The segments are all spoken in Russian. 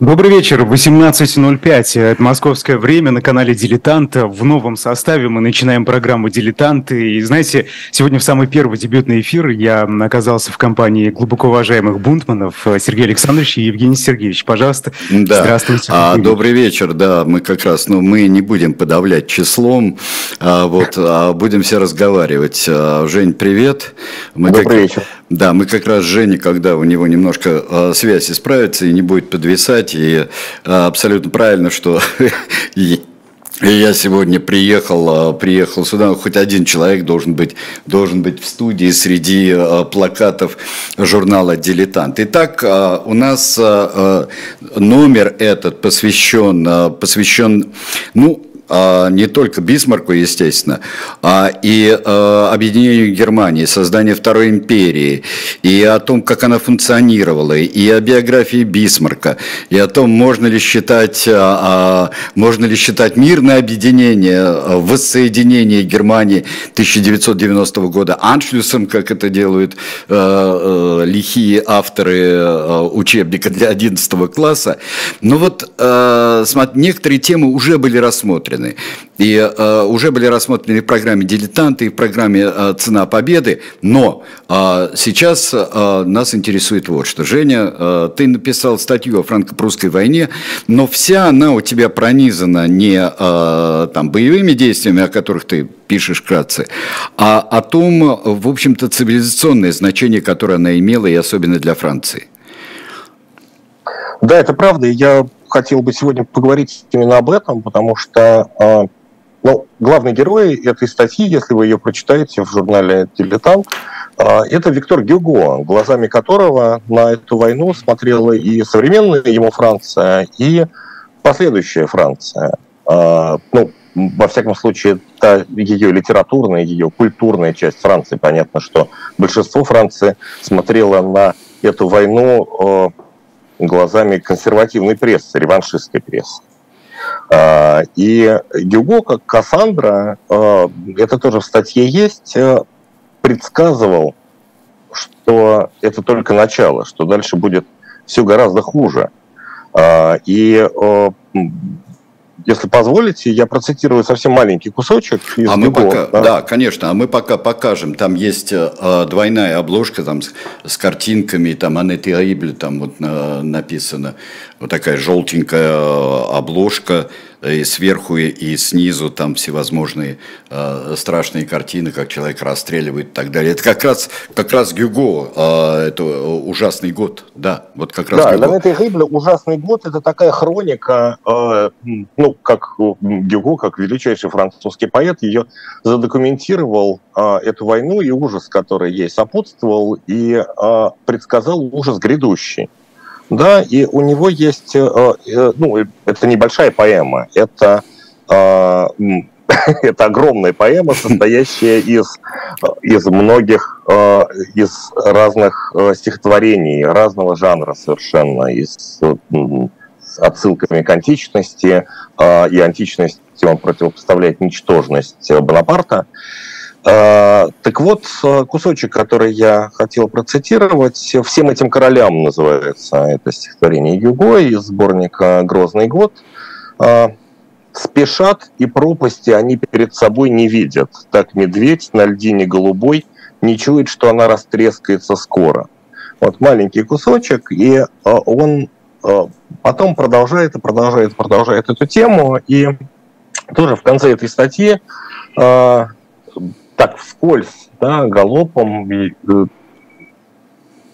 Добрый вечер, 18.05, это московское время на канале «Дилетант». В новом составе мы начинаем программу «Дилетанты». И знаете, сегодня в самый первый дебютный эфир я оказался в компании глубоко уважаемых бунтманов Сергей Александрович и Евгений Сергеевич. Пожалуйста, да. здравствуйте. А, добрый вечер, да, мы как раз, ну, мы не будем подавлять числом, а, вот, а будем все разговаривать. А, Жень, привет. Мы добрый как... вечер. Да, мы как раз Жене, когда у него немножко э, связь исправится и не будет подвисать, и э, абсолютно правильно, что я сегодня приехал, приехал сюда, хоть один человек должен быть, должен быть в студии среди плакатов журнала «Дилетант». Итак, у нас номер этот посвящен, посвящен ну, не только Бисмарку, естественно, а и а, объединению Германии, созданию Второй империи, и о том, как она функционировала, и о биографии Бисмарка, и о том, можно ли считать, а, можно ли считать мирное объединение, воссоединение Германии 1990 года аншлюсом, как это делают лихие авторы учебника для 11 класса. Но вот некоторые темы уже были рассмотрены рассмотрены. И э, уже были рассмотрены в программе «Дилетанты», и в программе э, «Цена победы». Но э, сейчас э, нас интересует вот что. Женя, э, ты написал статью о франко-прусской войне, но вся она у тебя пронизана не э, там, боевыми действиями, о которых ты пишешь вкратце, а о том, в общем-то, цивилизационное значение, которое она имела, и особенно для Франции. Да, это правда. Я хотел бы сегодня поговорить именно об этом, потому что а, ну, главный герой этой статьи, если вы ее прочитаете в журнале «Дилетант», а, это Виктор Гюго, глазами которого на эту войну смотрела и современная ему Франция, и последующая Франция. А, ну, во всяком случае, та ее литературная, ее культурная часть Франции. Понятно, что большинство Франции смотрело на эту войну глазами консервативной прессы, реваншистской прессы. А, и Гюго, как Кассандра, а, это тоже в статье есть, э, предсказывал, что это только начало, что дальше будет все гораздо хуже. А, и если позволите, я процитирую совсем маленький кусочек из а мы пока, да? да, конечно, а мы пока покажем. Там есть э, двойная обложка там с, с картинками, там Анетти Аибль, там вот э, написано, вот такая желтенькая э, обложка и сверху и снизу там всевозможные э, страшные картины, как человек расстреливает и так далее. Это как раз, как раз Гюго, э, это ужасный год, да, вот как раз Да, Гюго. Ланет Гейбля «Ужасный год» – это такая хроника, э, ну, как Гюго, как величайший французский поэт, ее задокументировал, э, эту войну и ужас, который ей сопутствовал, и э, предсказал ужас грядущий. Да, и у него есть, э, э, ну, это небольшая поэма, это э, это огромная поэма, состоящая из, из многих, из разных стихотворений, разного жанра совершенно, и с отсылками к античности, и античности он противопоставляет ничтожность Бонапарта. А, так вот, кусочек, который я хотел процитировать, «Всем этим королям» называется это стихотворение Юго из сборника «Грозный год». А, «Спешат, и пропасти они перед собой не видят. Так медведь на льдине голубой не чует, что она растрескается скоро». Вот маленький кусочек, и а, он потом продолжает и продолжает, продолжает эту тему, и тоже в конце этой статьи так вскользь, да, галопом и, э,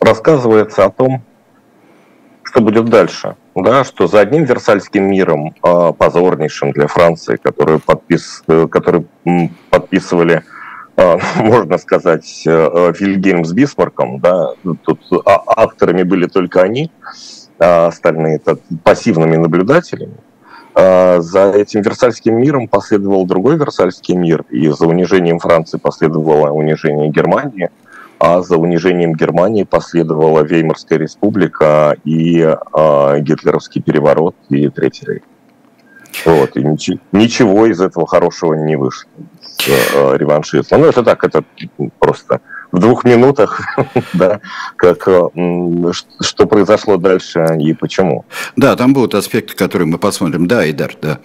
рассказывается о том, что будет дальше. Да, что за одним Версальским миром, э, позорнейшим для Франции, который, подпис, э, который подписывали, э, можно сказать, э, Вильгельм с Бисмарком, да, тут а, авторами были только они, а остальные пассивными наблюдателями. А, за этим Версальским миром последовал другой Версальский мир, и за унижением Франции последовало унижение Германии, а за унижением Германии последовала Веймарская республика и э, гитлеровский переворот и Третий рейх. Вот, и ничего, ничего из этого хорошего не вышло. Э, реваншизма. Ну, это так, это просто в двух минутах, да, как, э, что произошло дальше и почему. Да, там будут аспекты, которые мы посмотрим. Да, Идар, да.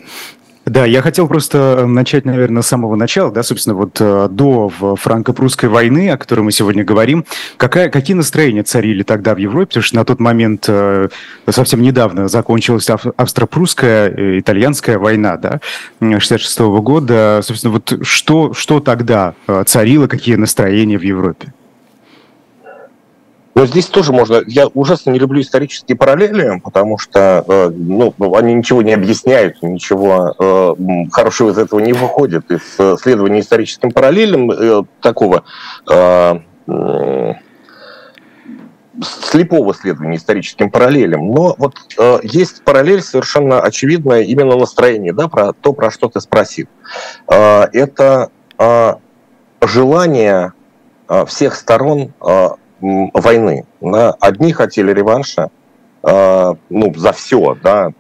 Да, я хотел просто э, начать, наверное, с самого начала, да, собственно, вот э, до франко-прусской войны, о которой мы сегодня говорим. Какая, какие настроения царили тогда в Европе? Потому что на тот момент э, совсем недавно закончилась австро-прусская, итальянская война, да, 66 -го года. Собственно, вот что, что тогда царило, какие настроения в Европе? Но здесь тоже можно... Я ужасно не люблю исторические параллели, потому что э, ну, они ничего не объясняют, ничего э, хорошего из этого не выходит. Из э, следования историческим параллелям такого слепого следования историческим параллелям. Но вот э, есть параллель совершенно очевидная именно настроение, да, про то, про что ты спросил. Э, это э, желание э, всех сторон э, войны. Одни хотели реванша, э, ну, за все, да,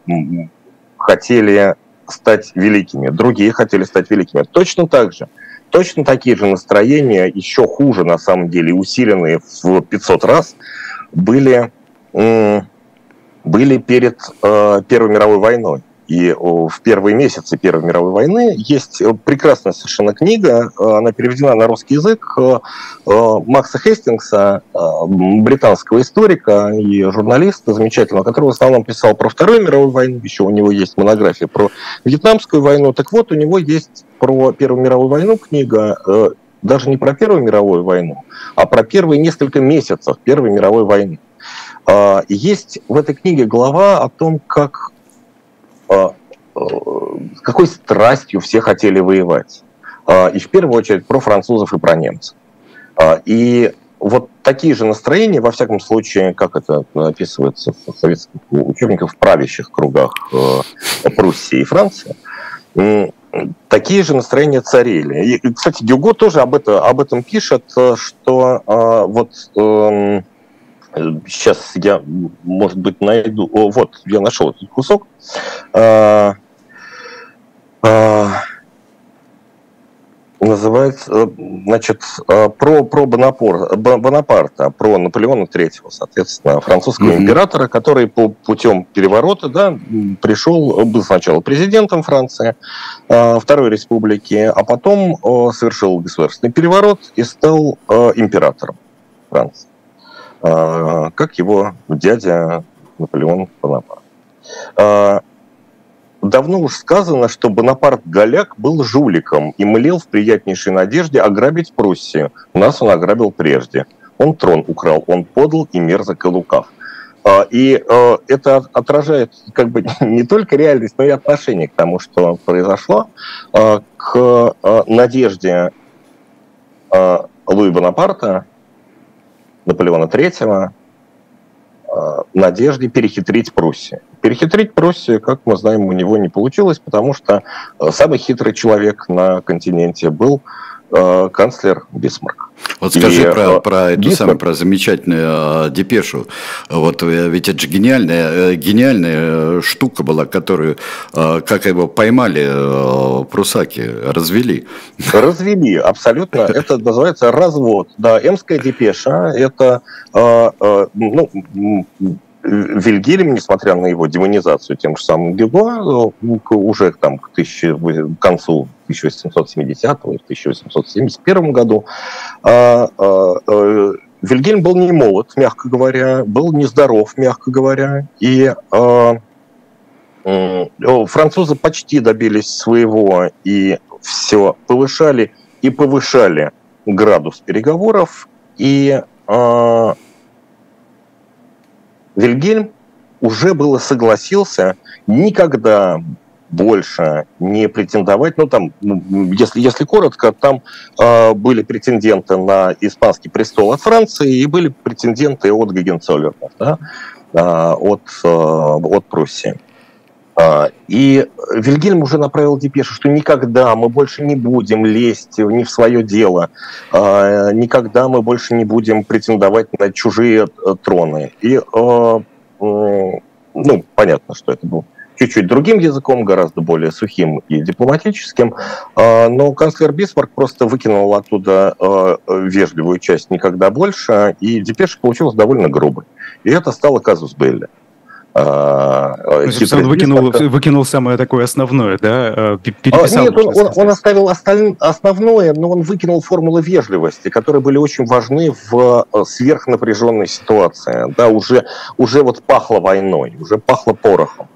хотели стать великими, другие хотели стать великими. Точно так же, точно такие же настроения, еще хуже на самом деле, усиленные в 500 раз, были, были перед э, Первой мировой войной. И в первые месяцы Первой мировой войны есть э, прекрасная совершенно книга, э, она переведена на русский язык, э, Макса Хестингса, британского историка и журналиста замечательного, который в основном писал про Вторую мировую войну, еще у него есть монография про Вьетнамскую войну. Так вот, у него есть про Первую мировую войну книга, даже не про Первую мировую войну, а про первые несколько месяцев Первой мировой войны. Есть в этой книге глава о том, как а, с какой страстью все хотели воевать. А, и в первую очередь про французов и про немцев. И вот такие же настроения, во всяком случае, как это описывается в советских учебниках в правящих кругах э, Пруссии и Франции, такие же настроения царили. И, кстати, Гюго тоже об, это, об этом пишет, э, что вот эм, Сейчас я, может быть, найду... О, вот, я нашел этот кусок. А, а, называется, значит, а, про, про Бонапор, Бонапарта, про Наполеона III, соответственно, французского mm-hmm. императора, который по путем переворота да, пришел, был сначала президентом Франции, Второй Республики, а потом совершил государственный переворот и стал императором Франции. А, как его дядя Наполеон Бонапарт. А, давно уж сказано, что Бонапарт Голяк был жуликом и млел в приятнейшей надежде ограбить Пруссию. Нас он ограбил прежде. Он трон украл, он подал и мерзок и лукав. А, и это отражает как бы не только реальность, но и отношение к тому, что произошло, к надежде Луи Бонапарта Наполеона III э, надежде перехитрить Пруссию. Перехитрить Пруссию, как мы знаем, у него не получилось, потому что э, самый хитрый человек на континенте был э, канцлер Бисмарк. Вот скажи и, про, про эту самую, про замечательную э, депешу. Вот ведь это же гениальная, гениальная штука была, которую, э, как его поймали э, прусаки, развели. Развели, абсолютно. Это называется развод. Да, эмская депеша, это э, э, ну, Вильгельм, несмотря на его демонизацию тем же самым Гюго, уже там к, тысячи, к концу 1870 или 1871 году, а, а, Вильгельм был не молод, мягко говоря, был нездоров, мягко говоря, и французы почти добились своего и все повышали и повышали градус переговоров, и Вильгельм уже было согласился никогда больше не претендовать. Ну, там, ну, если, если коротко, там э, были претенденты на испанский престол от Франции и были претенденты от Гагенцоллерна, да, э, от, э, от Пруссии. Э, и Вильгельм уже направил депешу, что никогда мы больше не будем лезть не в свое дело, э, никогда мы больше не будем претендовать на чужие э, троны. И, ну, понятно, что это был чуть-чуть другим языком, гораздо более сухим и дипломатическим, но канцлер Бисмарк просто выкинул оттуда вежливую часть никогда больше, и депеша получилась довольно грубой. И это стало казус Белли. А, он выкинул, выкинул самое такое основное, да? А, переписал, Нет, он, он, он оставил осталь... основное, но он выкинул формулы вежливости, которые были очень важны в э, сверхнапряженной ситуации. Да, уже, уже вот пахло войной, уже пахло порохом.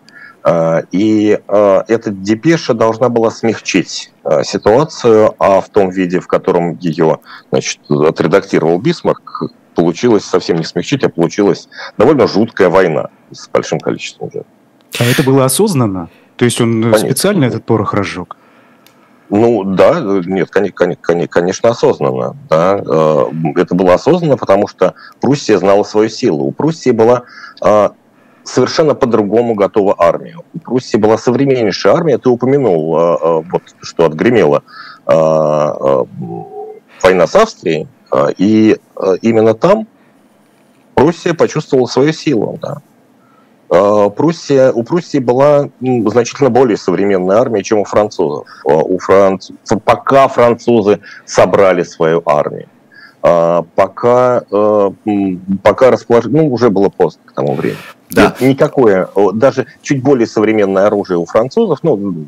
А, и эта депеша должна была смягчить ситуацию, а в том виде, в котором ее значит, отредактировал Бисмарк, получилось совсем не смягчить, а получилась довольно жуткая война с большим количеством жертв. А это было осознанно? То есть он конечно. специально этот порох разжег? Ну да, нет, конечно, осознанно. Да. Э, это было осознанно, потому что Пруссия знала свою силу. У Пруссии была э, совершенно по-другому готова армия. У Пруссии была современнейшая армия. Ты упомянул, э, вот, что отгремела война с Австрией, и именно там Пруссия почувствовала свою силу. Да. Пруссия, у Пруссии была значительно более современная армия, чем у французов. У франц... Пока французы собрали свою армию, пока, пока расположили, ну, уже было поздно к тому времени. Да. Никакое, даже чуть более современное оружие у французов, ну,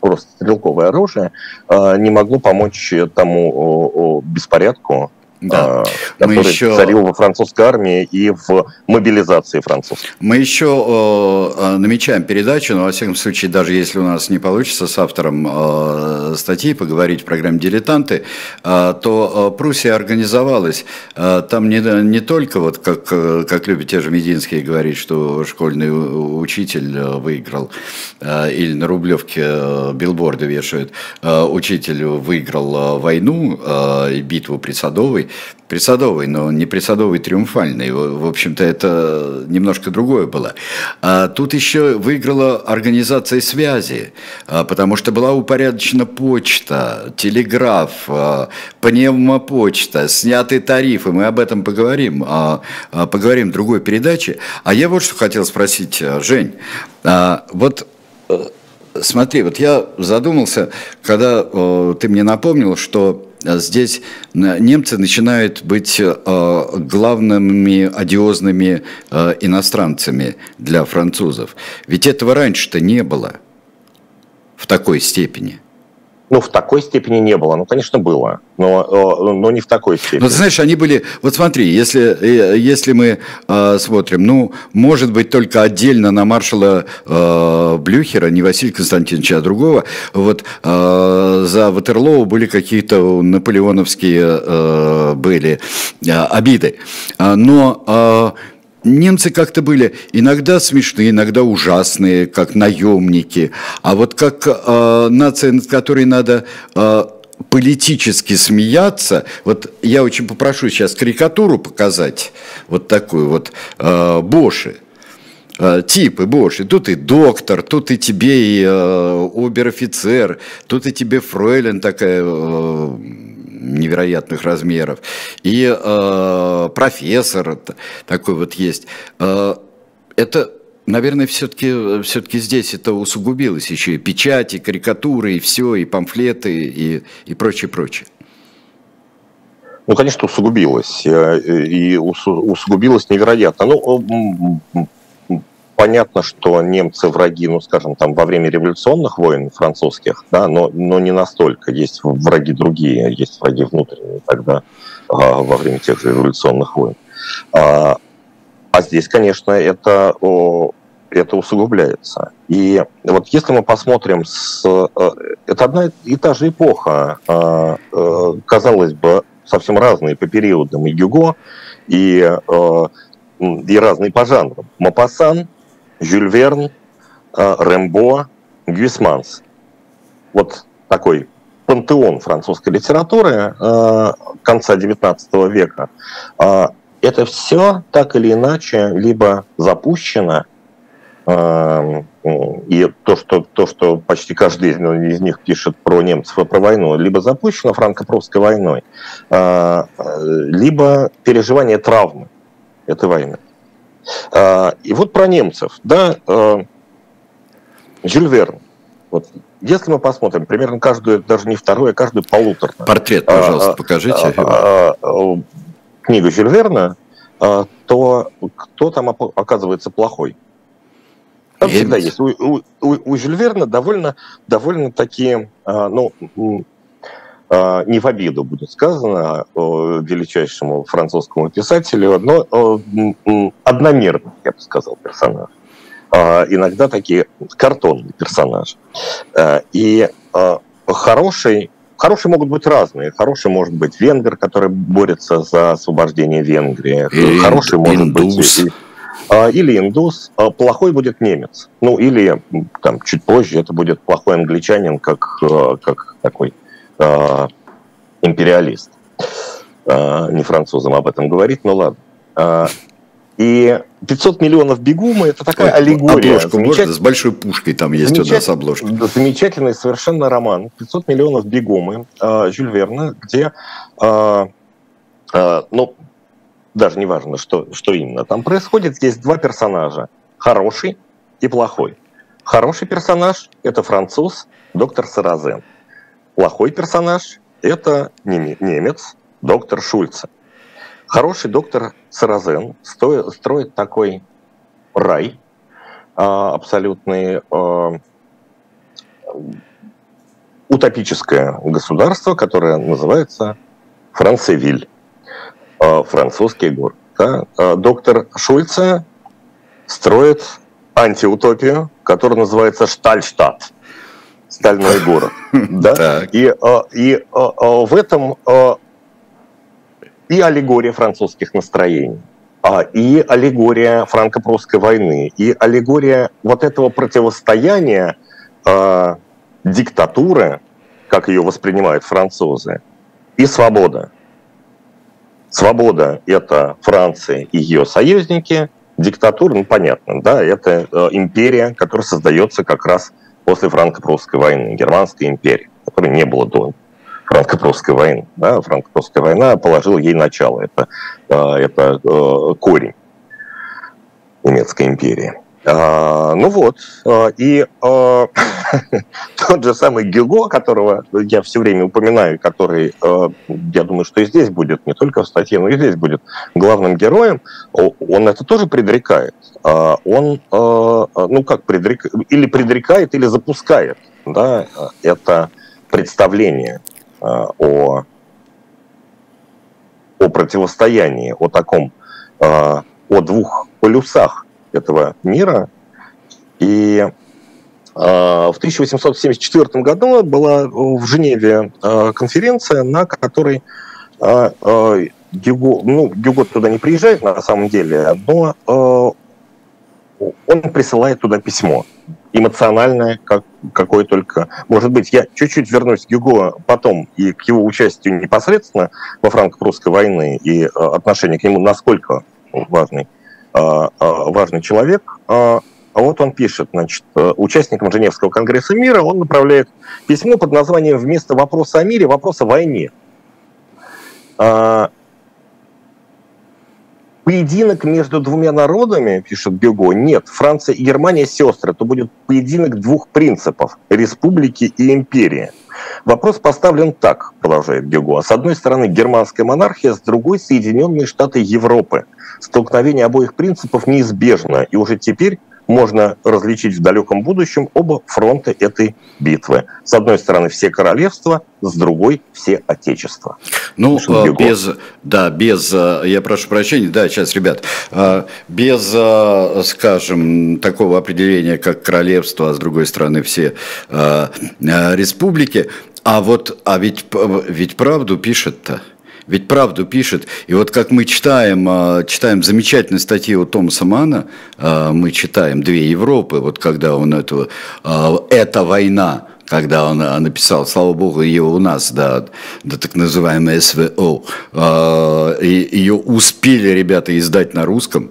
просто стрелковое оружие, не могло помочь тому беспорядку, да. А, который Мы еще... царил во французской армии и в мобилизации французов. Мы еще э, намечаем передачу, но во всяком случае, даже если у нас не получится с автором э, статьи поговорить в программе «Дилетанты», э, то э, Пруссия организовалась. Э, там не, не только, вот как, как любят те же Мединские говорить, что школьный учитель выиграл, э, или на Рублевке э, билборды вешают, э, учитель выиграл э, войну э, и битву при Садовой, присадовый, но не присадовый триумфальный. В общем-то, это немножко другое было. А тут еще выиграла организация связи, а, потому что была упорядочена почта, телеграф, а, пневмопочта, сняты тарифы. Мы об этом поговорим, а, поговорим в другой передаче. А я вот что хотел спросить, Жень. Вот э, смотри, вот я задумался, когда ты мне напомнил, что здесь немцы начинают быть э, главными одиозными э, иностранцами для французов. Ведь этого раньше-то не было в такой степени. Ну, в такой степени не было. Ну, конечно, было, но, э, но не в такой степени. Но, знаешь, они были... Вот смотри, если, э, если мы э, смотрим, ну, может быть, только отдельно на маршала э, Блюхера, не Василия Константиновича, а другого, вот э, за Ватерлоу были какие-то наполеоновские э, были э, обиды. Но... Э, немцы как-то были иногда смешные, иногда ужасные, как наемники, а вот как э, нация, над которой надо э, политически смеяться. Вот я очень попрошу сейчас карикатуру показать, вот такую вот э, Боши типы Боши. Тут и доктор, тут и тебе и э, обер-офицер, тут и тебе фройлен такая невероятных размеров, и э, профессор такой вот есть. Э, это наверное, все-таки все здесь это усугубилось еще и печати, карикатуры, и все, и памфлеты, и, и прочее, прочее. Ну, конечно, усугубилось. Э, и усугубилось невероятно. Ну, понятно, что немцы враги, ну, скажем, там во время революционных войн французских, да, но, но не настолько. Есть враги другие, есть враги внутренние тогда а, во время тех же революционных войн. А, а здесь, конечно, это, это усугубляется. И вот если мы посмотрим, с, э, это одна и та же эпоха, а, э, казалось бы, совсем разные по периодам и Гюго, и, э, и разные по жанрам. Мапасан Жюль Верн, э, Рэмбо, Гюисманс. Вот такой пантеон французской литературы э, конца XIX века. Э, это все так или иначе либо запущено, и то что, то, что почти каждый из них пишет про немцев и про войну, либо запущено франко-прусской войной, либо переживание травмы этой войны. А, и вот про немцев. Да, а, Жюль Верн. Вот, если мы посмотрим, примерно каждую, даже не вторую, а каждую полуторную. Портрет, пожалуйста, а, покажите. А, а, а, книгу Жюль Верна, то кто там оказывается плохой? Там всегда есть. У, у, у, Жюль Верна довольно, довольно такие, ну, не в обиду будет сказано величайшему французскому писателю, но одномерный, я бы сказал, персонаж. Иногда такие картонные персонажи. И хороший Хорошие могут быть разные. Хороший может быть венгер, который борется за освобождение Венгрии. Или Хороший может индус. быть а, или индус, а плохой будет немец. Ну, или там чуть позже это будет плохой англичанин, как, э, как такой э, империалист. Э, не французам об этом говорить, но ладно. Э, и 500 миллионов бегумы – это такая Ой, аллегория. Обложку можно? С большой пушкой там есть у нас обложка. Замечательный совершенно роман. 500 миллионов бегумы э, Жюль Верна, где, э, э, ну, даже не важно, что, что именно там происходит. Здесь два персонажа – хороший и плохой. Хороший персонаж – это француз, доктор Саразен. Плохой персонаж – это немец, доктор Шульце. Хороший доктор Саразен строит такой рай а, абсолютный а, утопическое государство, которое называется Францевиль, а, французский город. Да? Доктор Шульце строит антиутопию, которая называется Штальштадт, стальной город. Да? И, и в этом и аллегория французских настроений, а, и аллегория франко-прусской войны, и аллегория вот этого противостояния э, диктатуры, как ее воспринимают французы, и свобода. Свобода – это Франция и ее союзники, диктатура, ну понятно, да, это э, империя, которая создается как раз после франко-прусской войны, германская империя, которой не было до франко-прусской войны. Да? Франко-прусская война положила ей начало. Это, э, это э, корень немецкой империи. А, ну вот, а, и тот же самый Гюго, которого я все время упоминаю, который, я думаю, что и здесь будет, не только в статье, но и здесь будет главным героем, он это тоже предрекает. Он, ну как предрекает, или предрекает, или запускает, да, это представление Э, о, о противостоянии, о таком, э, о двух полюсах этого мира. И э, в 1874 году была в Женеве конференция, на которой Гюго, ну, Гюго туда не приезжает на самом деле, но он присылает туда письмо эмоциональное, как, какое только может быть. Я чуть-чуть вернусь к Гюго потом и к его участию непосредственно во франко-прусской войны и э, отношение к нему, насколько важный, важный человек. А вот он пишет, значит, участникам Женевского конгресса мира он направляет письмо под названием «Вместо вопроса о мире вопрос о войне». А, поединок между двумя народами, пишет Бюго, нет, Франция и Германия сестры, то будет поединок двух принципов – республики и империи. Вопрос поставлен так, продолжает Бюго. С одной стороны германская монархия, с другой – Соединенные Штаты Европы. Столкновение обоих принципов неизбежно, и уже теперь можно различить в далеком будущем оба фронта этой битвы. С одной стороны все королевства, с другой все отечества. Ну, а, без, да, без, а, я прошу прощения, да, сейчас, ребят, а, без, скажем, такого определения, как королевство, а с другой стороны все республики, а вот, а ведь, ведь правду пишет-то ведь правду пишет. И вот как мы читаем, а, читаем замечательные статьи у Томаса Мана, а, мы читаем «Две Европы», вот когда он эту, а, «Это война», когда он написал, слава богу, ее у нас, да, да так называемая СВО, ее успели ребята издать на русском,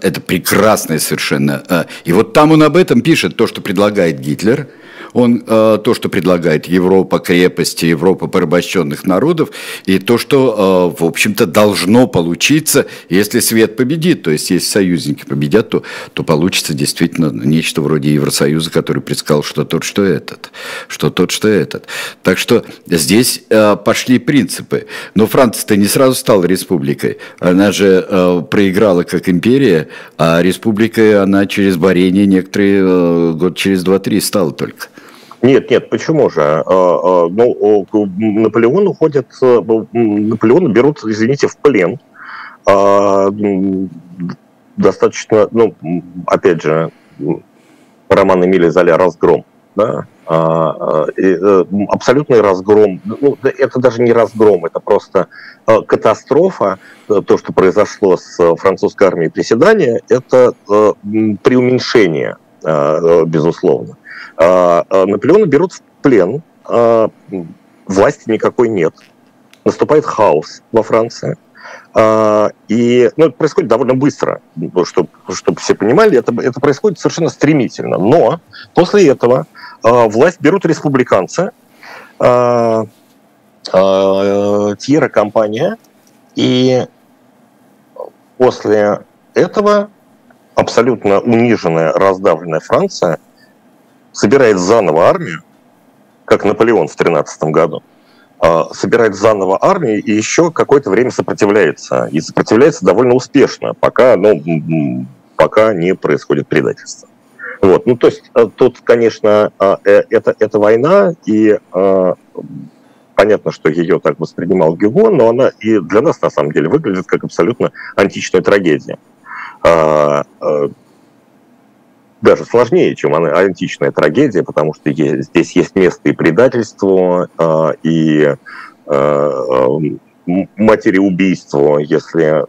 это прекрасное совершенно. И вот там он об этом пишет, то, что предлагает Гитлер – Он то, что предлагает Европа крепости, Европа порабощенных народов, и то, что, в общем-то, должно получиться, если свет победит. То есть, если союзники победят, то, то получится действительно нечто вроде Евросоюза, который предсказал, что тот, что этот, что тот, что этот. Так что здесь пошли принципы. Но Франция-то не сразу стала республикой. Она же проиграла как империя, а республикой она через борение некоторые э, год через два-три стала только. Нет, нет, почему же? А, а, ну, Наполеон уходит, э, Наполеона берут, извините, в плен. А, достаточно, ну, опять же, роман Эмиля Золя «Разгром», да, э, абсолютный разгром. Ну, это даже не разгром, это просто катастрофа. То, что произошло с французской армией приседания, это преуменьшение Э, безусловно. А, а Наполеона берут в плен, а, власти никакой нет, наступает хаос во Франции. И ну, это происходит довольно быстро, чтобы, чтобы все понимали, это, это происходит совершенно стремительно. Но после этого власть берут республиканцы, Тьера компания, и после этого абсолютно униженная, раздавленная Франция собирает заново армию, как Наполеон в 13 году, а, собирает заново армию и еще какое-то время сопротивляется. И сопротивляется довольно успешно, пока, ну, пока не происходит предательство. Вот. Ну, то есть э, тут, конечно, а, э, это, это война, и а, понятно, что ее так воспринимал Гюго, но она и для нас, на самом деле, выглядит как абсолютно античная трагедия. Даже сложнее, чем античная трагедия, потому что здесь есть место и предательству, а, и материубийству, если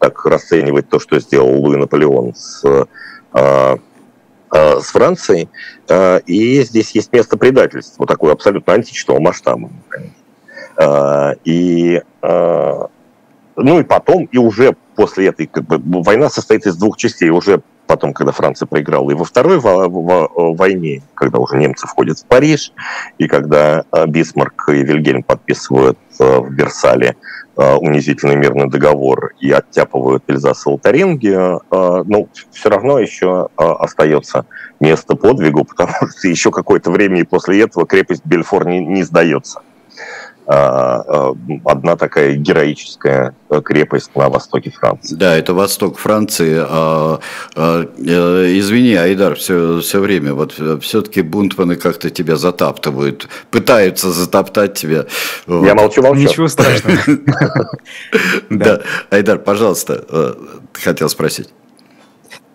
так расценивать то, что сделал Луи Наполеон с, с Францией. И здесь есть место предательства, такое абсолютно античного масштаба. И ну и потом, и уже после этой, как бы, война состоит из двух частей. Уже потом, когда Франция проиграла, и во второй войне, когда уже немцы входят в Париж, и когда э, Бисмарк и Вильгельм подписывают э, в Версале э, унизительный мирный договор и оттяпывают Эльзас и Лотаринги, ну, все равно еще остается место подвигу, потому что еще какое-то время и после этого крепость Бельфор не, не сдается. А, а, одна такая героическая крепость на востоке Франции. Да, это восток Франции. А, а, э, извини, Айдар, все, все время, вот все-таки бунтманы как-то тебя затаптывают, пытаются затоптать тебя. Я молчу, молчу. Ничего страшного. Да, Айдар, пожалуйста, э, хотел спросить.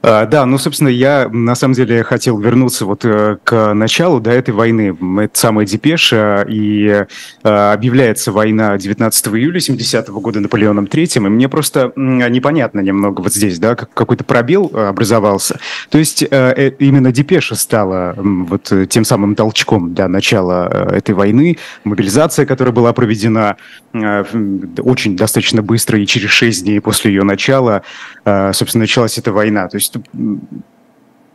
А, да, ну, собственно, я на самом деле хотел вернуться вот э, к началу до этой войны. Это самая депеша, и э, объявляется война 19 июля 70 -го года Наполеоном III, и мне просто непонятно немного вот здесь, да, какой-то пробел э, образовался. То есть именно депеша стала вот тем самым толчком для начала этой войны, мобилизация, которая была проведена очень достаточно быстро, и через 6 дней после ее начала, собственно, началась эта война. То есть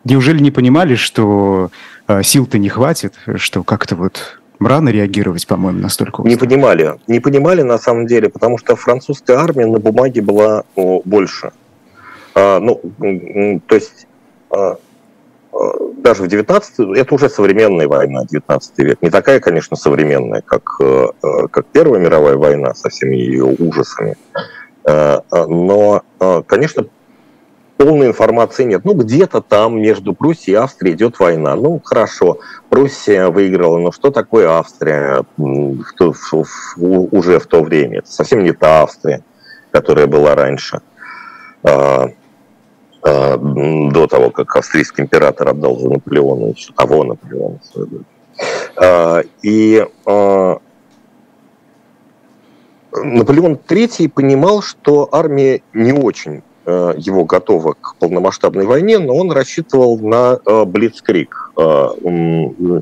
неужели не понимали, что э, сил-то не хватит, что как-то вот рано реагировать, по-моему, настолько остро? Не понимали. Не понимали на самом деле, потому что французская армия на бумаге была больше. А, ну, то есть а, а, даже в 19 это уже современная война, 19 век. Не такая, конечно, современная, как, э, э, как Первая мировая война со всеми ее ужасами. Э, но, конечно, полной информации нет. Ну, где-то там между Пруссией и Австрией идет война. Ну, хорошо, Пруссия выиграла, но что такое Австрия уже в то время? Это совсем не та Австрия, которая была раньше, до того, как австрийский император отдал за Наполеона, еще того Наполеона. А, и а, Наполеон III понимал, что армия не очень Э, его готова к полномасштабной войне, но он рассчитывал на э, Блицкрик. Э,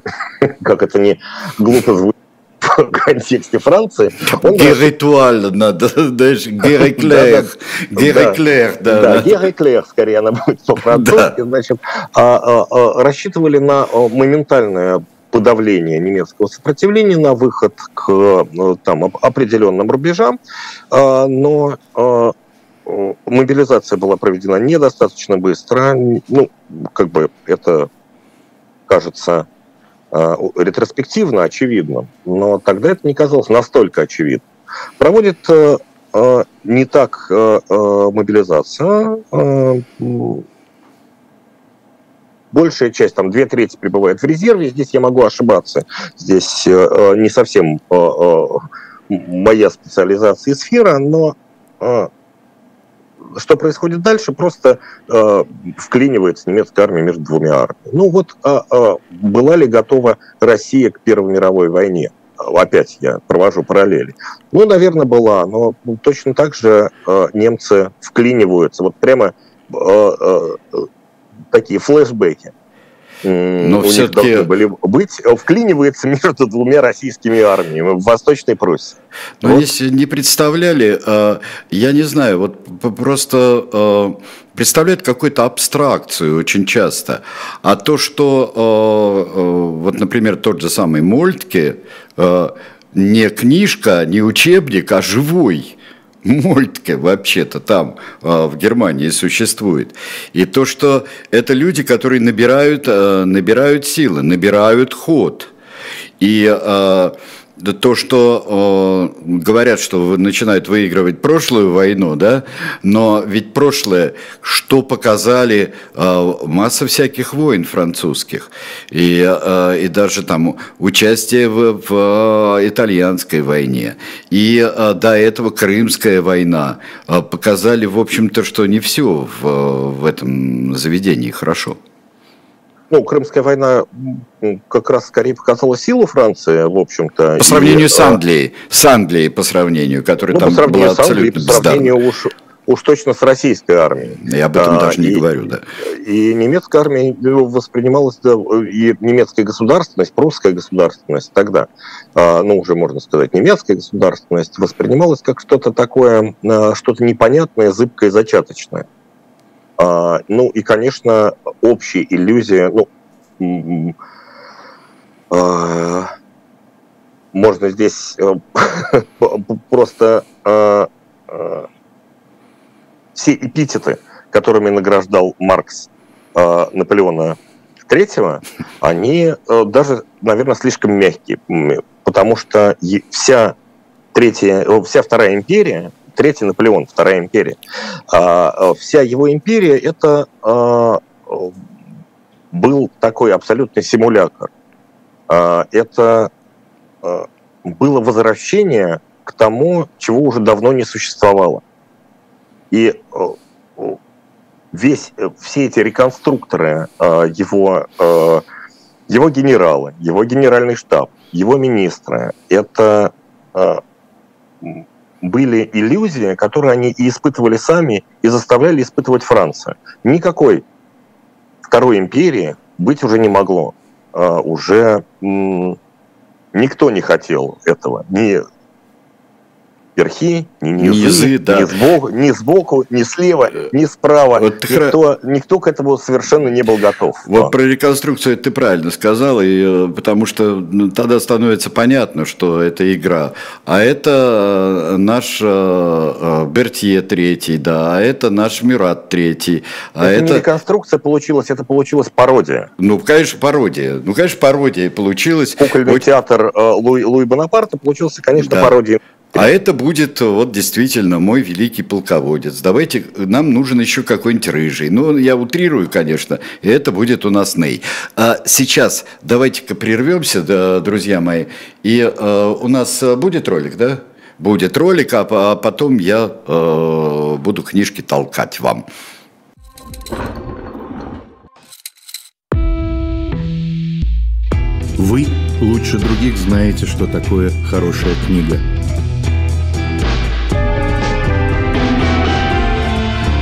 как это не глупо звучит в контексте Франции. Геритуально надо, знаешь, Гереклер. Гереклер, да. Да, Гереклер, скорее она будет по-французски. Значит, а, а, а, рассчитывали на моментальное подавления немецкого сопротивления на выход к э, там, определенным рубежам, а, но а, мобилизация была проведена недостаточно быстро. Ну, как бы это кажется а, ретроспективно очевидно, но тогда это не казалось настолько очевидным. Проводит э, э, не так мобилизация, большая часть, там две трети пребывает в резерве. Здесь я могу ошибаться. Здесь э, э не совсем э, э, моя специализация и сфера, но э, что происходит дальше, просто э, вклинивается немецкая армия между двумя армиями. Ну вот э, э, была ли готова Россия к Первой мировой войне? Опять я провожу параллели. Ну, наверное, была, но точно так же э, немцы вклиниваются. Вот прямо э, э, такие флешбеки. Но у все-таки... них были быть, вклинивается между двумя российскими армиями в Восточной Пруссии. Но вот. если не представляли, э, я не знаю, вот просто э, представляют какую-то абстракцию очень часто. А то, что, э, вот, например, тот же самый Мольтке, не книжка, не учебник, а живой Мольтке вообще-то там, а, в Германии, существует. И то, что это люди, которые набирают, а, набирают силы, набирают ход. И а, то, что э, говорят, что начинают выигрывать прошлую войну, да, но ведь прошлое, что показали э, масса всяких войн французских, и, э, и даже там участие в, в итальянской войне, и э, до этого Крымская война э, показали, в общем-то, что не все в, в этом заведении хорошо ну, Крымская война как раз скорее показала силу Франции, в общем-то. По сравнению и, с а, Англией, с Англией по сравнению, которая ну, там по сравнению была с Англией, абсолютно по сравнению уж, уж точно с российской армией. Я об этом а, даже не и, говорю, да. И немецкая армия воспринималась, да, и немецкая государственность, прусская государственность тогда, а, ну, уже можно сказать, немецкая государственность воспринималась как что-то такое, а, что-то непонятное, зыбкое, зачаточное. А, ну и, конечно, общая иллюзия, ну, а, можно здесь э, просто а, все эпитеты, которыми награждал Маркс Наполеона III, они э, даже, наверное, слишком мягкие, потому что вся третья, вся вторая империя, Третий Наполеон, Вторая империя. А, а, вся его империя это а, был такой абсолютный симулятор. Это было возвращение к тому, чего уже давно не существовало. И весь, все эти реконструкторы, его, его генералы, его генеральный штаб, его министры, это были иллюзии, которые они и испытывали сами, и заставляли испытывать Францию. Никакой второй империи быть уже не могло. А, уже никто не хотел этого. Ни верхи, ни низы, низы да. ни, сбоку, ни сбоку, ни слева, э, ни справа. Вот никто, хра... никто к этому совершенно не был готов. Вот да. про реконструкцию ты правильно сказал, и, э, потому что тогда становится понятно, что это игра. А это э, наш Бертье третий, да, а это наш Мират третий. А это, это не реконструкция получилась, это получилась пародия. Ну, конечно, пародия. Ну, конечно, пародия получилась. Кукольный Очень... театр Луи, Луи Бонапарта получился, конечно, да. пародией а это будет вот действительно мой великий полководец. Давайте, нам нужен еще какой-нибудь рыжий. Ну, я утрирую, конечно, и это будет у нас Ней. А сейчас давайте-ка прервемся, друзья мои, и э, у нас будет ролик, да? Будет ролик, а, а потом я э, буду книжки толкать вам. Вы лучше других знаете, что такое хорошая книга –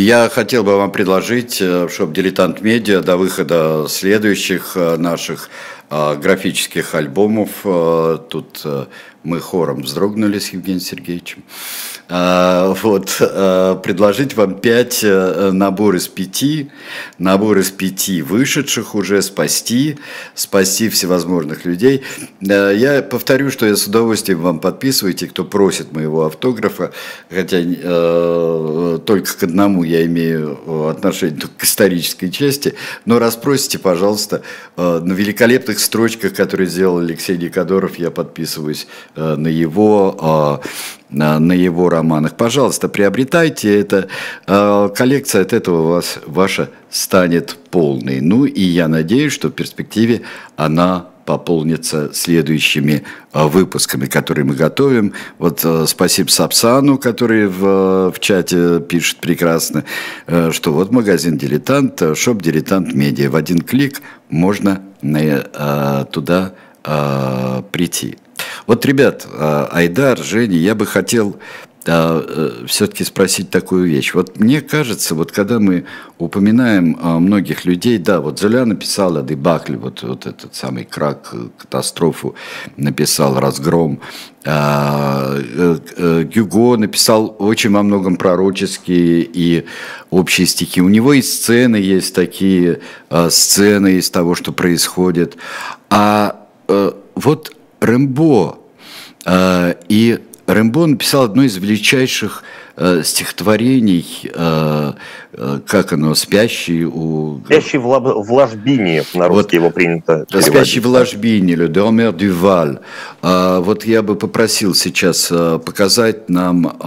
Я хотел бы вам предложить, э, чтобы «Дилетант Медиа» до выхода следующих э, наших э, графических альбомов, тут мы хором вздрогнули с Евгением Сергеевичем, вот, а, предложить вам пять э, набор из пяти, набор из пяти вышедших уже, спасти, спасти всевозможных людей. Э, я повторю, что я с удовольствием вам подписываю, те, кто просит моего автографа, хотя э, только к одному я имею отношение, только к исторической части, но раз просите, пожалуйста, на великолепных строчках, которые сделал Алексей Никодоров, я подписываюсь на его э, на его романах. Пожалуйста, приобретайте это. А, коллекция от этого вас ваша станет полной. Ну и я надеюсь, что в перспективе она пополнится следующими а, выпусками, которые мы готовим. Вот а, спасибо Сапсану, который в, в чате пишет прекрасно, что вот магазин «Дилетант», шоп «Дилетант Медиа». В один клик можно туда прийти. Вот, ребят, а, Айдар, Женя, я бы хотел а, э, все-таки спросить такую вещь. Вот мне кажется, вот когда мы упоминаем а, многих людей, да, вот Золя написала Дебакль, вот, вот этот самый крак, э, катастрофу написал, разгром. Э, Гюго написал очень во многом пророческие и общие стихи. У него и сцены есть такие, сцены из того, что происходит. А вот Рэмбо. А, и Рэмбо написал одно из величайших э, стихотворений, э, э, как оно, «Спящий у...» «Спящий в, лаб... в ложбине», на русский вот, его принято «Спящий в ложбине», «Le dormeur du Val». А, вот я бы попросил сейчас показать нам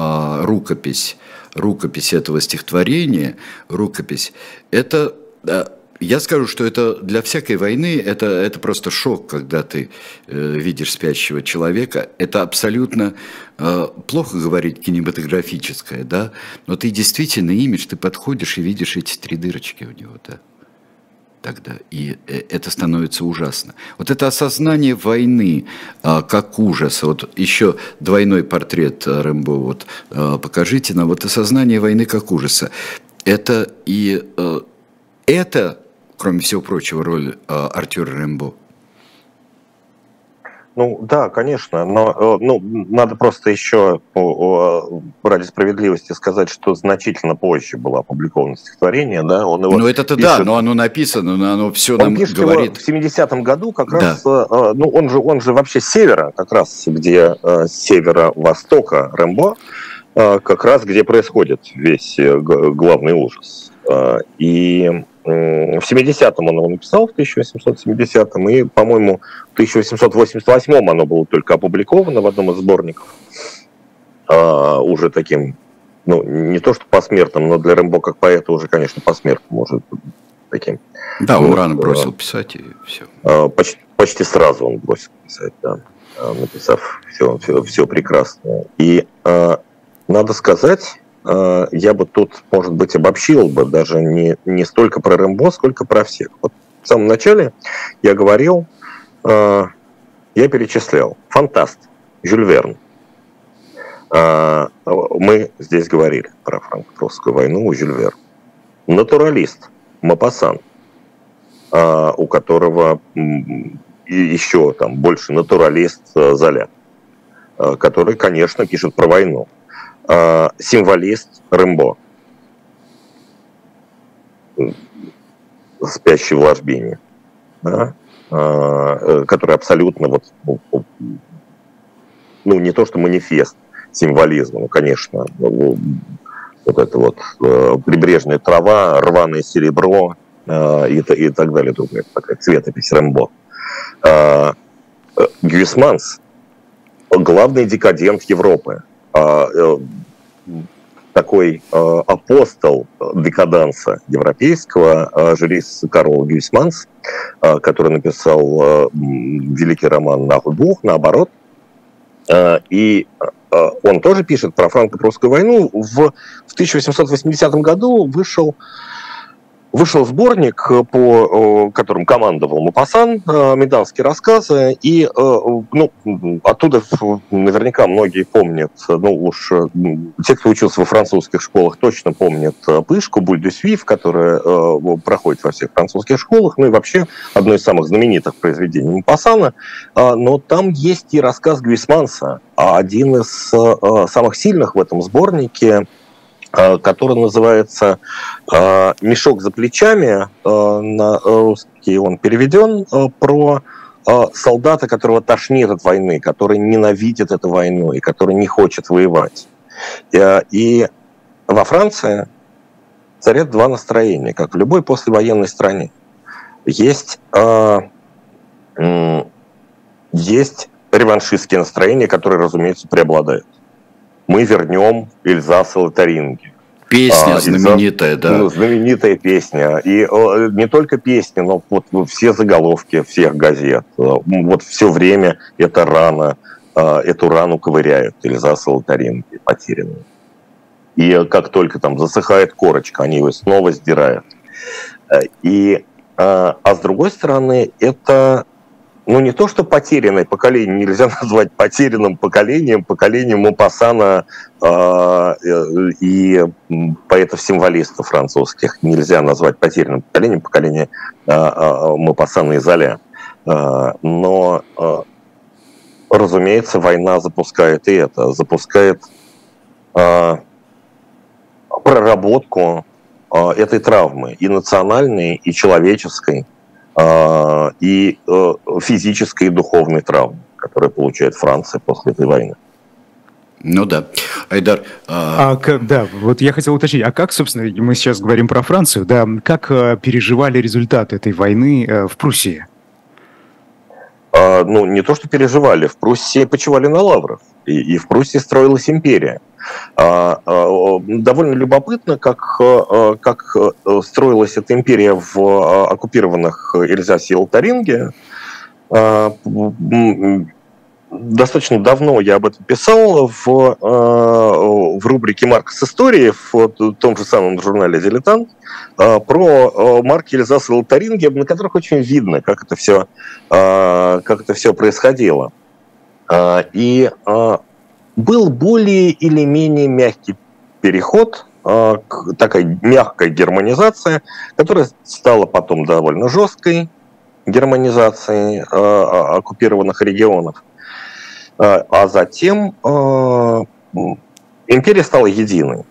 рукопись, рукопись этого стихотворения, рукопись. Это я скажу, что это для всякой войны это, это просто шок, когда ты э, видишь спящего человека. Это абсолютно э, плохо говорить кинематографическое, да, но ты действительно имидж, ты подходишь и видишь эти три дырочки у него, да тогда. И э, это становится ужасно. Вот это осознание войны а, как ужаса. Вот еще двойной портрет э, Рэмбо. Вот а, покажите нам. Вот осознание войны как ужаса. Это и а, это кроме всего прочего, роль э, Артюра Рэмбо? Ну да, конечно, но э, ну, надо просто еще ради справедливости сказать, что значительно позже было опубликовано стихотворение, да, он его. Ну это-то пишет, да, но оно написано, но оно все он нам пишет говорит. Его в 70-м году как да. раз, э, ну он же он же вообще с севера, как раз где с севера-востока Рэмбо, как раз где происходит весь главный ужас. И в 70-м он его написал, в 1870-м, и, по-моему, в 1888-м оно было только опубликовано в одном из сборников, а, уже таким, ну, не то что посмертным, но для Рэмбо как поэта уже, конечно, посмертным, может таким. Да, он вот, рано бросил а, писать, и все. А, почти, почти сразу он бросил писать, да, а, написав все, все, все прекрасное. И а, надо сказать, Э, я бы тут, может быть, обобщил бы даже не, не столько про Рэмбо, сколько про всех. Вот в самом начале я говорил, э, я перечислял. Фантаст, Жюль Верн. Э, мы здесь говорили про франко-прусскую войну у Жюль Верн. Натуралист, Мапасан, у которого еще там больше натуралист Золя, который, конечно, пишет про войну. Э, символист Рэмбо, спящий в ложбине, да? э, который абсолютно вот, ну, ну, не то что манифест символизма, ну, конечно, ну, вот это вот э, прибрежная трава, рваное серебро э, и, и так далее, это такая цветопись Рэмбо. Э, э Гюисманс, главный декадент Европы, э, такой э, апостол декаданса европейского, э, журис Карл Гюйсманс, который написал великий роман «Нахуй наоборот, и он тоже пишет про франко-прусскую войну. В, в 1880 году вышел вышел сборник, по которым командовал Мапасан, меданские рассказы, и ну, оттуда наверняка многие помнят, ну уж те, кто учился во французских школах, точно помнят Пышку, Буль де Свиф, которая проходит во всех французских школах, ну и вообще одно из самых знаменитых произведений Мапасана, но там есть и рассказ Гвисманса, один из самых сильных в этом сборнике, Э, который называется э, «Мешок за плечами». Э, на русский он переведен про солдата, которого тошнит от войны, который ненавидит эту войну и который не хочет воевать. И во Франции царят два настроения, как в любой послевоенной стране. Есть, есть реваншистские настроения, которые, разумеется, преобладают мы вернем Эльзас и Лотаринги. Песня а, знаменитая, да. Ну, знаменитая песня. И о, не только песня, но вот все заголовки всех газет. Вот все время эта рана, а, эту рану ковыряют. Эльзас и Лотаринги потерянные. И как только там засыхает корочка, они его снова сдирают. И, а с другой стороны, это ну, не то, что потерянное поколение, нельзя назвать потерянным поколением, поколением Мопассана э, и поэтов-символистов французских. Нельзя назвать потерянным поколением, поколение э, э, Мопассана и Золя. Э, но, э, разумеется, война запускает и это, запускает э, проработку э, этой травмы, и национальной, и человеческой – а, и э, физической и духовной травмы, которые получает Франция после этой войны. Ну да. Айдар. А... А, как, да, вот я хотел уточнить, а как, собственно, мы сейчас говорим про Францию, да, как а, переживали результаты этой войны а, в Пруссии? А, ну, не то, что переживали, в Пруссии почивали на лаврах, и, и в Пруссии строилась империя. А, а, довольно любопытно, как, как строилась эта империя в оккупированных Эльзасе и Лотаринге достаточно давно я об этом писал в, э, в рубрике «Маркс истории» в том же самом журнале «Дилетант» э, про э, марки Эльзаса и Лотаринги, на которых очень видно, как это все, как это все происходило. И был более или менее мягкий переход такая мягкая германизация, которая стала потом довольно жесткой германизацией оккупированных регионов. А, а затем а, империя стала единой.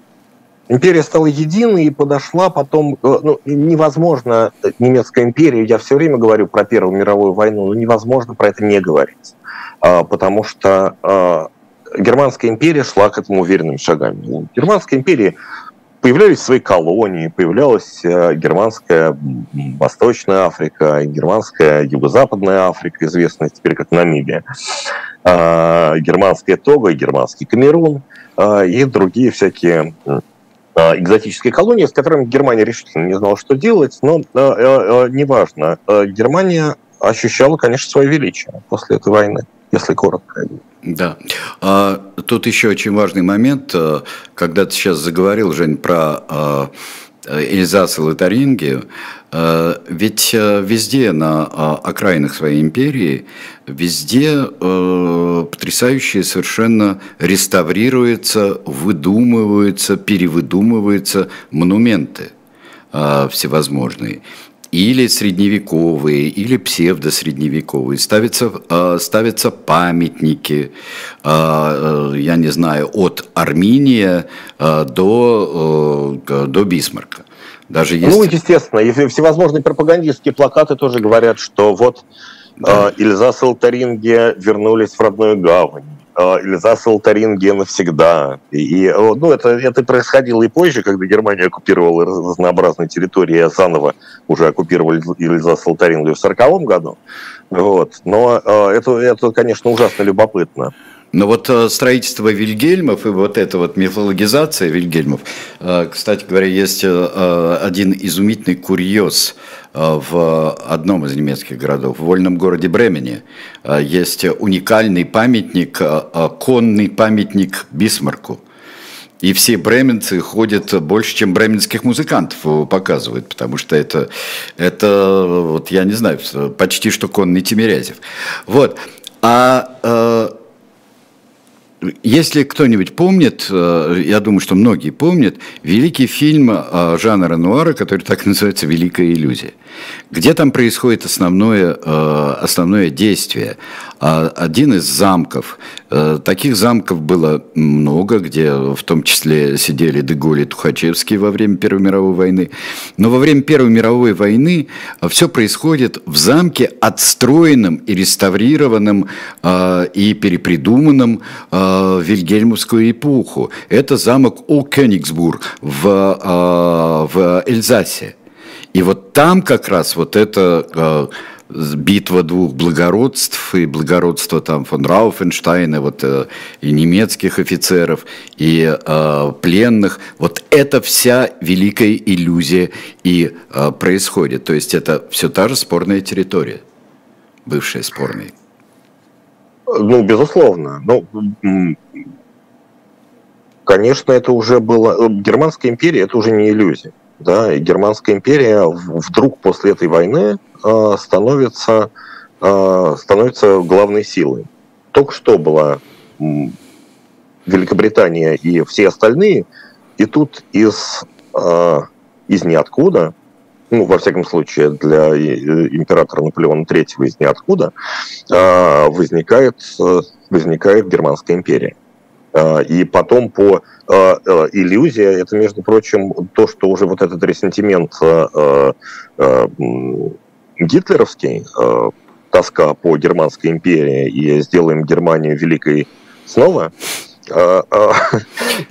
Империя стала единой и подошла потом... Э, ну, невозможно немецкая империя, я все время говорю про Первую мировую войну, но невозможно про это не говорить. А, потому что Германская империя шла к этому уверенными шагами. Германская империя появлялись свои колонии, появлялась э, германская Восточная Африка, германская Юго-Западная Африка, известная теперь как Намибия, а, германская Того, германский Камерун а, и другие всякие а, экзотические колонии, с которыми Германия решительно не знала, что делать, но неважно. Германия ощущала, конечно, свое величие после этой войны, если коротко. Да. А, тут еще очень важный момент, э, когда ты сейчас заговорил, Жень, про э, Эльзас и Лотарингию, э, ведь везде на окраинах своей империи, везде потрясающие совершенно реставрируются, выдумываются, перевыдумываются монументы всевозможные или средневековые, или псевдосредневековые. Ставятся, э, ставятся памятники, э, я не знаю, от Армения э, до, до Бисмарка. Даже есть... Ну, естественно, и всевозможные пропагандистские плакаты тоже говорят, что вот да. Ильза Салтаринге вернулись в родную гавань. Эльзас и Лотарингия навсегда. И, ну, это, это происходило и позже, когда Германия оккупировала разнообразные территории, а заново уже оккупировали Эльзас и Лотарингию в 1940 году. Вот. Но э, это, это, конечно, ужасно любопытно. Но вот э, строительство Вильгельмов и вот эта вот мифологизация Вильгельмов, э, кстати говоря, есть один изумительный курьез – Э, в одном из немецких городов, в вольном городе Бремене, э, есть уникальный памятник, э, конный памятник Бисмарку. И все бременцы ходят больше, чем бременских музыкантов показывают, потому что это, это вот я не знаю, почти что конный Тимирязев. Вот. А э, если кто-нибудь помнит, э, я думаю, что многие помнят, великий фильм э, жанра нуара, который так называется «Великая иллюзия», где там происходит основное, э, основное действие. А один из замков, таких замков было много, где в том числе сидели Деголь и Тухачевский во время Первой мировой войны. Но во время Первой мировой войны все происходит в замке, отстроенном и реставрированном и перепридуманном в Вильгельмовскую эпоху. Это замок О Кёнигсбург в, э, в Эльзасе. И вот там как раз вот эта э, битва двух благородств, и благородство там фон Рауфенштейна, вот, э, и немецких офицеров, и э, пленных, вот это вся великая иллюзия и э, происходит. То есть это все та же спорная территория, бывшая спорная. Ну, безусловно. Ну, конечно, это уже было... Э, Германская империя – это уже не иллюзия. Да? И Германская империя вдруг после этой войны э, становится, э, становится главной силой. Только что была Великобритания и все остальные, и тут из, из ниоткуда ну, во всяком случае, для императора Наполеона III из ниоткуда, а, возникает, э, возникает Германская империя. А, и потом по а, э, иллюзия, это, между прочим, то, что уже вот этот ресентимент гитлеровский, тоска по Германской империи и сделаем Германию великой снова, это,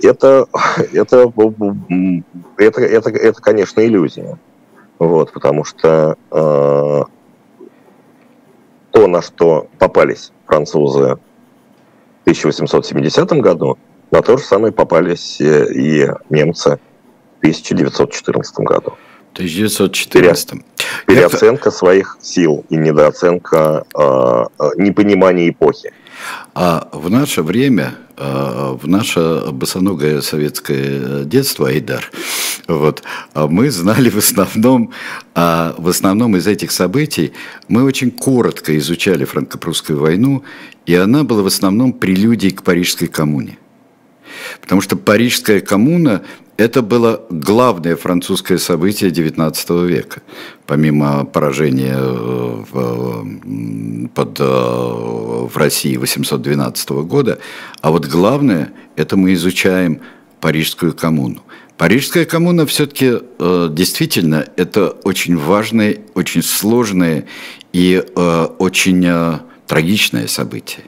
это, это, это, это, конечно, иллюзия. Вот, потому что э, то, на что попались французы в 1870 году, на то же самое попались э, и немцы в 1914 году. 1914. Переоценка своих сил и недооценка э, э, непонимания эпохи. А в наше время, э, в наше босоногое советское детство, Айдар, вот, а мы знали в основном, а в основном из этих событий, мы очень коротко изучали франко-прусскую войну, и она была в основном прелюдией к Парижской коммуне. Потому что Парижская коммуна это было главное французское событие XIX века, помимо поражения э, в, под, э, в России 812 года. А вот главное, это мы изучаем Парижскую коммуну. Парижская коммуна все-таки э, действительно это очень важное, очень сложное и очень трагичное событие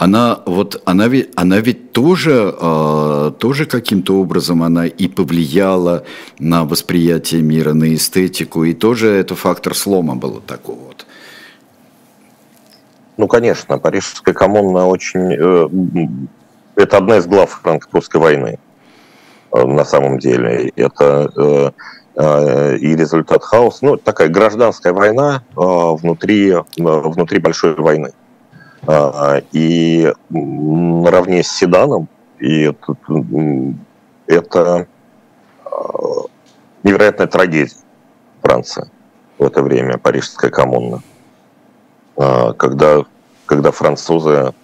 она вот она ведь она ведь тоже э, тоже каким-то образом она и повлияла на восприятие мира, на эстетику, и тоже это фактор слома было такого вот. Ну, конечно, Парижская коммуна очень... Э, это одна из глав франко-прусской войны, э, на самом деле. Это э, и результат хаоса. Ну, такая гражданская война внутри, внутри большой войны. А, и наравне с седаном, и это, это а, невероятная трагедия Франции в это время, Парижская коммуна, а, когда, когда французы,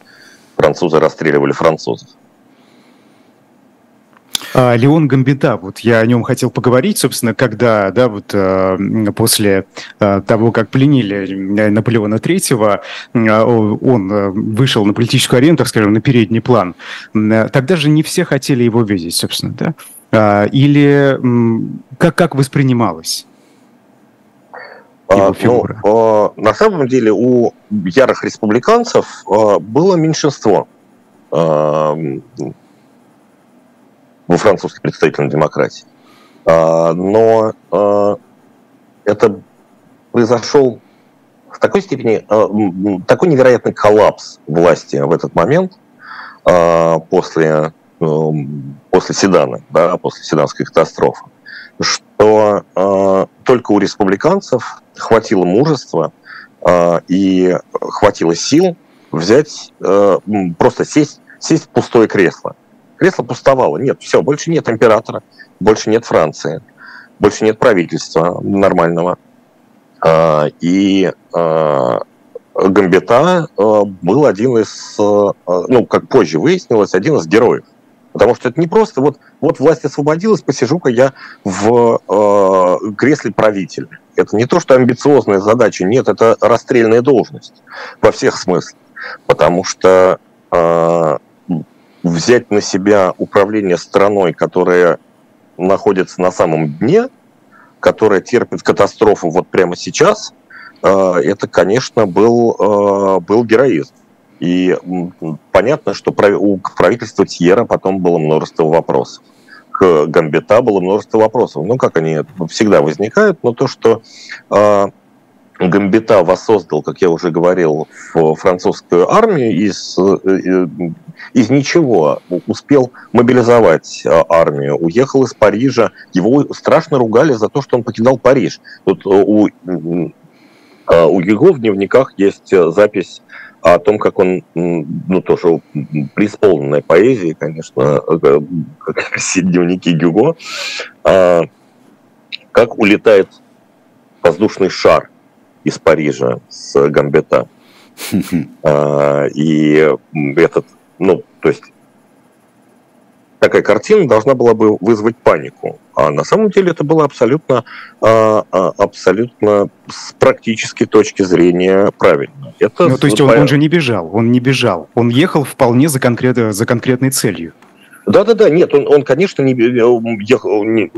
французы расстреливали французов. А, Леон Гамбита, вот я о нем хотел поговорить, собственно, когда, да, вот э, после э, того, как пленили Наполеона Третьего, э, он вышел на политическую арену, так скажем, на передний план. Тогда же не все хотели его видеть, собственно, да? А, или как, как воспринималось? А, ну, а, на самом деле у ярых республиканцев а, было меньшинство во французской представительной демократии. А, но а, это произошел в такой степени, а, такой невероятный коллапс власти в этот момент после, после Седана, да, после Седанской катастрофы, что только у республиканцев хватило мужества и хватило сил взять, просто сесть, сесть в пустое кресло Кресло пустовало. Нет, все, больше нет императора, больше нет Франции, больше нет правительства нормального. А, и а, Гамбита а, был один из, ну, как позже выяснилось, один из героев. Потому что это не просто вот, вот власть освободилась, посижу-ка я в э, кресле правителя. Это не то, что амбициозная задача, нет, это расстрельная должность во всех смыслах. Потому что взять на себя управление страной, которая находится на самом дне, которая терпит катастрофу вот прямо сейчас, э, это, конечно, был, э, был героизм. И понятно, что у правительства Тьера потом было множество вопросов. К Гамбета было множество вопросов. Ну, как они всегда возникают, но то, что э, Гамбета воссоздал, как я уже говорил, французскую армию из, из ничего, успел мобилизовать э, армию, уехал из Парижа, его страшно ругали за то, что он покидал Париж. Тут у, у его в дневниках есть запись о том, как он, ну, тоже преисполненная поэзии, конечно, э, как все дневники Гюго, как улетает воздушный шар из Парижа с Гамбета. И этот, ну, то есть такая картина должна была бы вызвать панику. А на самом деле это было абсолютно, а, а, абсолютно с практической точки зрения правильно. Это ну, то есть он, он же не бежал, он не бежал. Он ехал вполне за, конкрет, за конкретной целью. Да-да-да, нет, он, он конечно, не, ехал, не,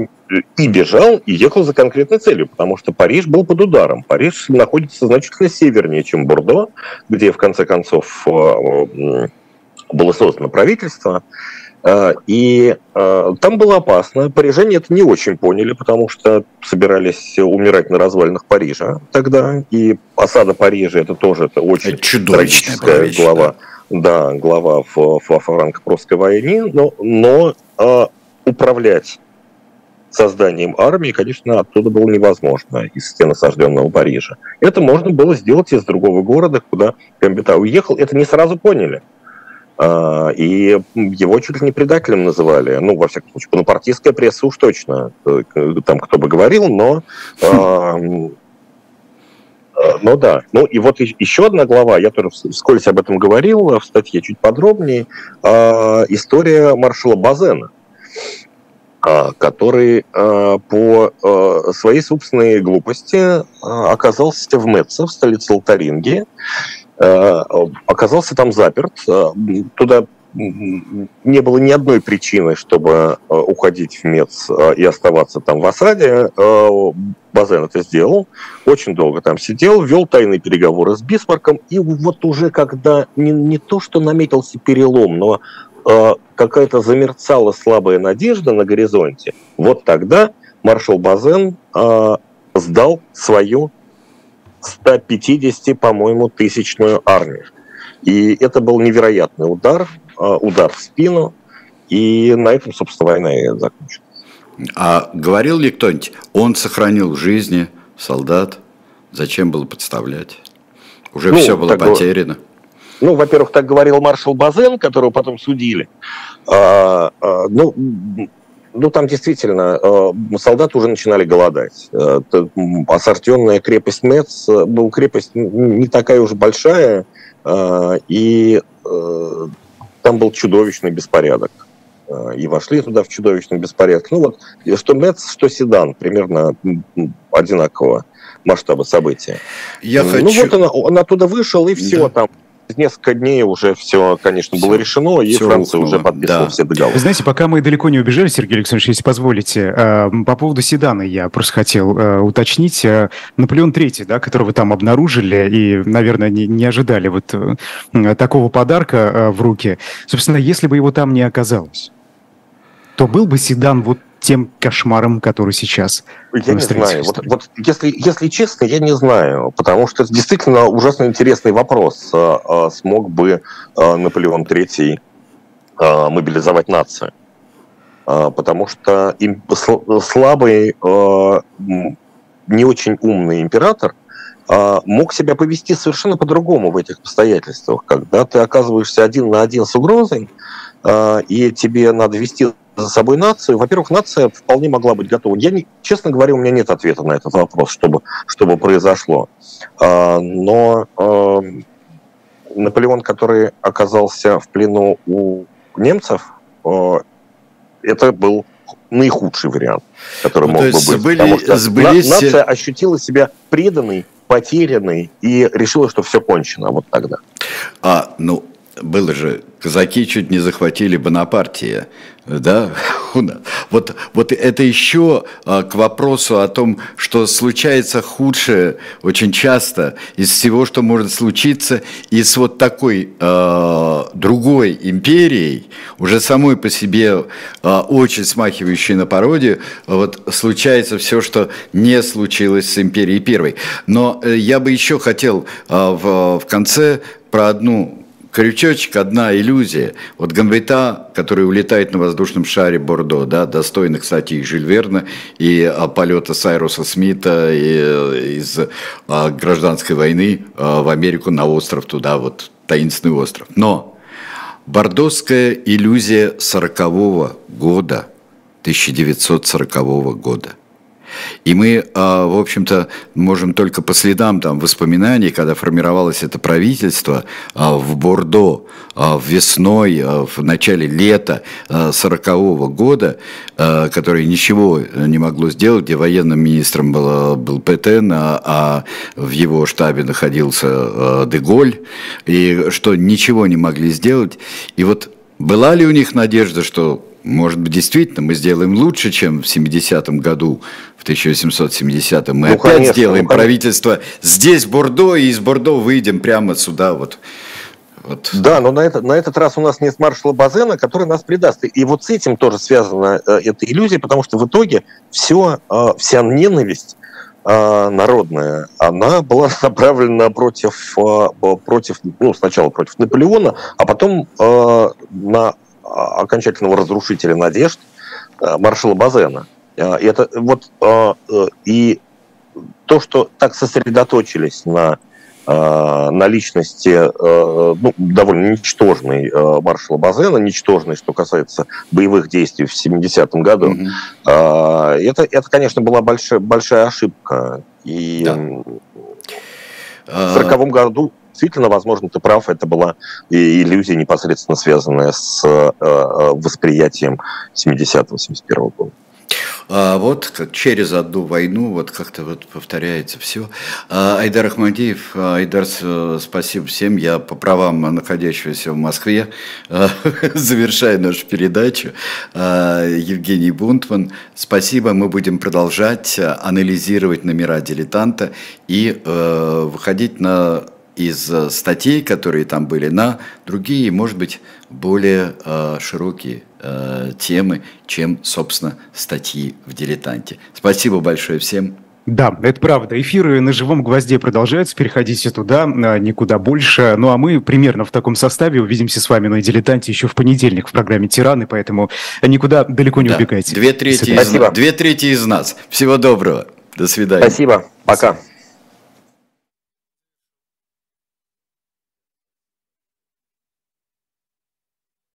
и бежал, и ехал за конкретной целью, потому что Париж был под ударом. Париж находится значительно севернее, чем Бордо, где, в конце концов, было создано правительство. А, и а, там было опасно. Парижане это не очень поняли, потому что собирались умирать на развалинах Парижа тогда. И осада Парижа это тоже это очень это трагическая глава. Да. да, глава в, франко-прусской войне. Но, но а, управлять созданием армии, конечно, оттуда было невозможно, из стен осажденного Парижа. Это можно было сделать из другого города, куда Гамбита уехал. Это не сразу поняли. А, и его чуть ли не предателем называли. Ну, во всяком случае, бонапартийская пресса уж точно, э, там кто бы говорил, но... А, ну да. Ну и вот еще одна глава, я тоже вскользь об этом говорил в статье чуть подробнее. А, история маршала Базена, который по своей собственной глупости оказался в Мэтце, в столице Лотарингии, Э, оказался там заперт. Э, туда не было ни одной причины, чтобы э, уходить в МЕЦ и оставаться там в осаде. Базен это сделал, очень долго там сидел, вел тайные переговоры с Бисмарком, и вот уже когда не, не то, что наметился перелом, но какая-то замерцала слабая надежда на горизонте, вот тогда маршал Базен сдал свою 150, по-моему, тысячную армию. И это был невероятный удар, а, удар в спину, и на этом, собственно, война и закончилась. А говорил ли кто-нибудь, он сохранил жизни солдат, зачем было подставлять? Уже ну, все было так, потеряно. Ну, во-первых, так говорил маршал Базен, которого потом судили. А, а, ну, ну, там действительно э, солдаты уже начинали голодать. Э, осажденная крепость Мец, ну, крепость не такая уж большая, э, и там был чудовищный беспорядок. И вошли туда в чудовищный беспорядок. Ну вот, что Мец, что Седан, примерно одинакового масштаба события. Я ну хочу... вот он, он оттуда вышел, и все, да. там несколько дней уже все, конечно, было решено, и все Франция уже подписала да. все договоры. Вы знаете, пока мы далеко не убежали, Сергей Александрович, если позволите, э, по поводу седана я просто хотел э, уточнить. Э, Наполеон III, да, которого там обнаружили и, наверное, не, не ожидали вот такого подарка в руки. Собственно, если бы его там не оказалось, то был бы седан вот тем кошмаром, который сейчас Я не знаю. Вот, вот если, если честно, я не знаю, потому что это действительно ужасно интересный вопрос. А, а, смог бы а, Наполеон III мобилизовать нацию? Потому что слабый, не очень умный император мог себя повести совершенно по-другому в этих обстоятельствах, когда ты оказываешься один на один с угрозой, и тебе надо вести за собой нацию. Во-первых, нация вполне могла быть готова. Я, не, честно говоря, у меня нет ответа на этот вопрос, чтобы, чтобы произошло. Но Наполеон, который оказался в плену у немцев, это был наихудший вариант, который ну, мог бы быть. Сбыли, потому что сбылись... нация ощутила себя преданной, потерянной и решила, что все кончено вот тогда. А, ну, было же, казаки чуть не захватили Бонапартия, да, вот, вот это еще а, к вопросу о том, что случается худшее очень часто из всего, что может случиться, и с вот такой э, другой империей, уже самой по себе э, очень смахивающей на пародию, вот случается все, что не случилось с империей первой. Но э, я бы еще хотел э, в, в конце про одну крючочек, одна иллюзия. Вот Гамбрита, который улетает на воздушном шаре Бордо, да, достойный, кстати, и Жиль Верна, и а, полета Сайруса Смита и, э, из а, гражданской войны а, в Америку на остров туда, вот таинственный остров. Но бордоская иллюзия 40 года, 1940 года – и мы, а, в общем-то, можем только по следам там воспоминаний, когда формировалось это правительство а, в Бордо а, весной, в начале лета 40 года, которое ничего не могло сделать, где военным министром был, был Петен, а в его штабе находился Деголь, и что ничего не могли сделать. И вот была ли у них надежда, что может быть, действительно, мы сделаем лучше, чем в 70-м году, в 1870-м. Мы ну, опять конечно, сделаем ну, правительство здесь, Бордо, и из Бордо выйдем прямо сюда. Вот. Вот. Да, но на, это, на этот раз у нас нет маршала Базена, который нас предаст. И вот с этим тоже связана э, эта иллюзия, потому что в итоге все, э, вся ненависть э, народная, она была направлена против, э, против, ну, сначала против Наполеона, а потом э, на окончательного разрушителя надежд э, маршала Базена. Э, и это вот э, и то, что так сосредоточились на на личности ну, довольно ничтожной маршала Базена, ничтожной, что касается боевых действий в 70-м году, mm-hmm. это, это, конечно, была большая, большая ошибка. И да. в 40 году действительно, возможно, ты прав, это была иллюзия непосредственно связанная с э, э, восприятием 70-71 года. А вот через одну войну вот как-то вот повторяется все. А, Айдар Ахмадиев, а, Айдар, спасибо всем. Я по правам находящегося в Москве завершаю нашу передачу. А, Евгений Бунтман, спасибо. Мы будем продолжать анализировать номера дилетанта и э, выходить на из э, статей, которые там были, на другие, может быть, более э, широкие э, темы, чем, собственно, статьи в «Дилетанте». Спасибо большое всем. Да, это правда. Эфиры на живом гвозде продолжаются. Переходите туда, а, никуда больше. Ну а мы примерно в таком составе увидимся с вами на дилетанте еще в понедельник в программе Тираны, поэтому никуда далеко не да. убегайте. Две трети, из, две трети из нас. Всего доброго. До свидания. Спасибо. Пока.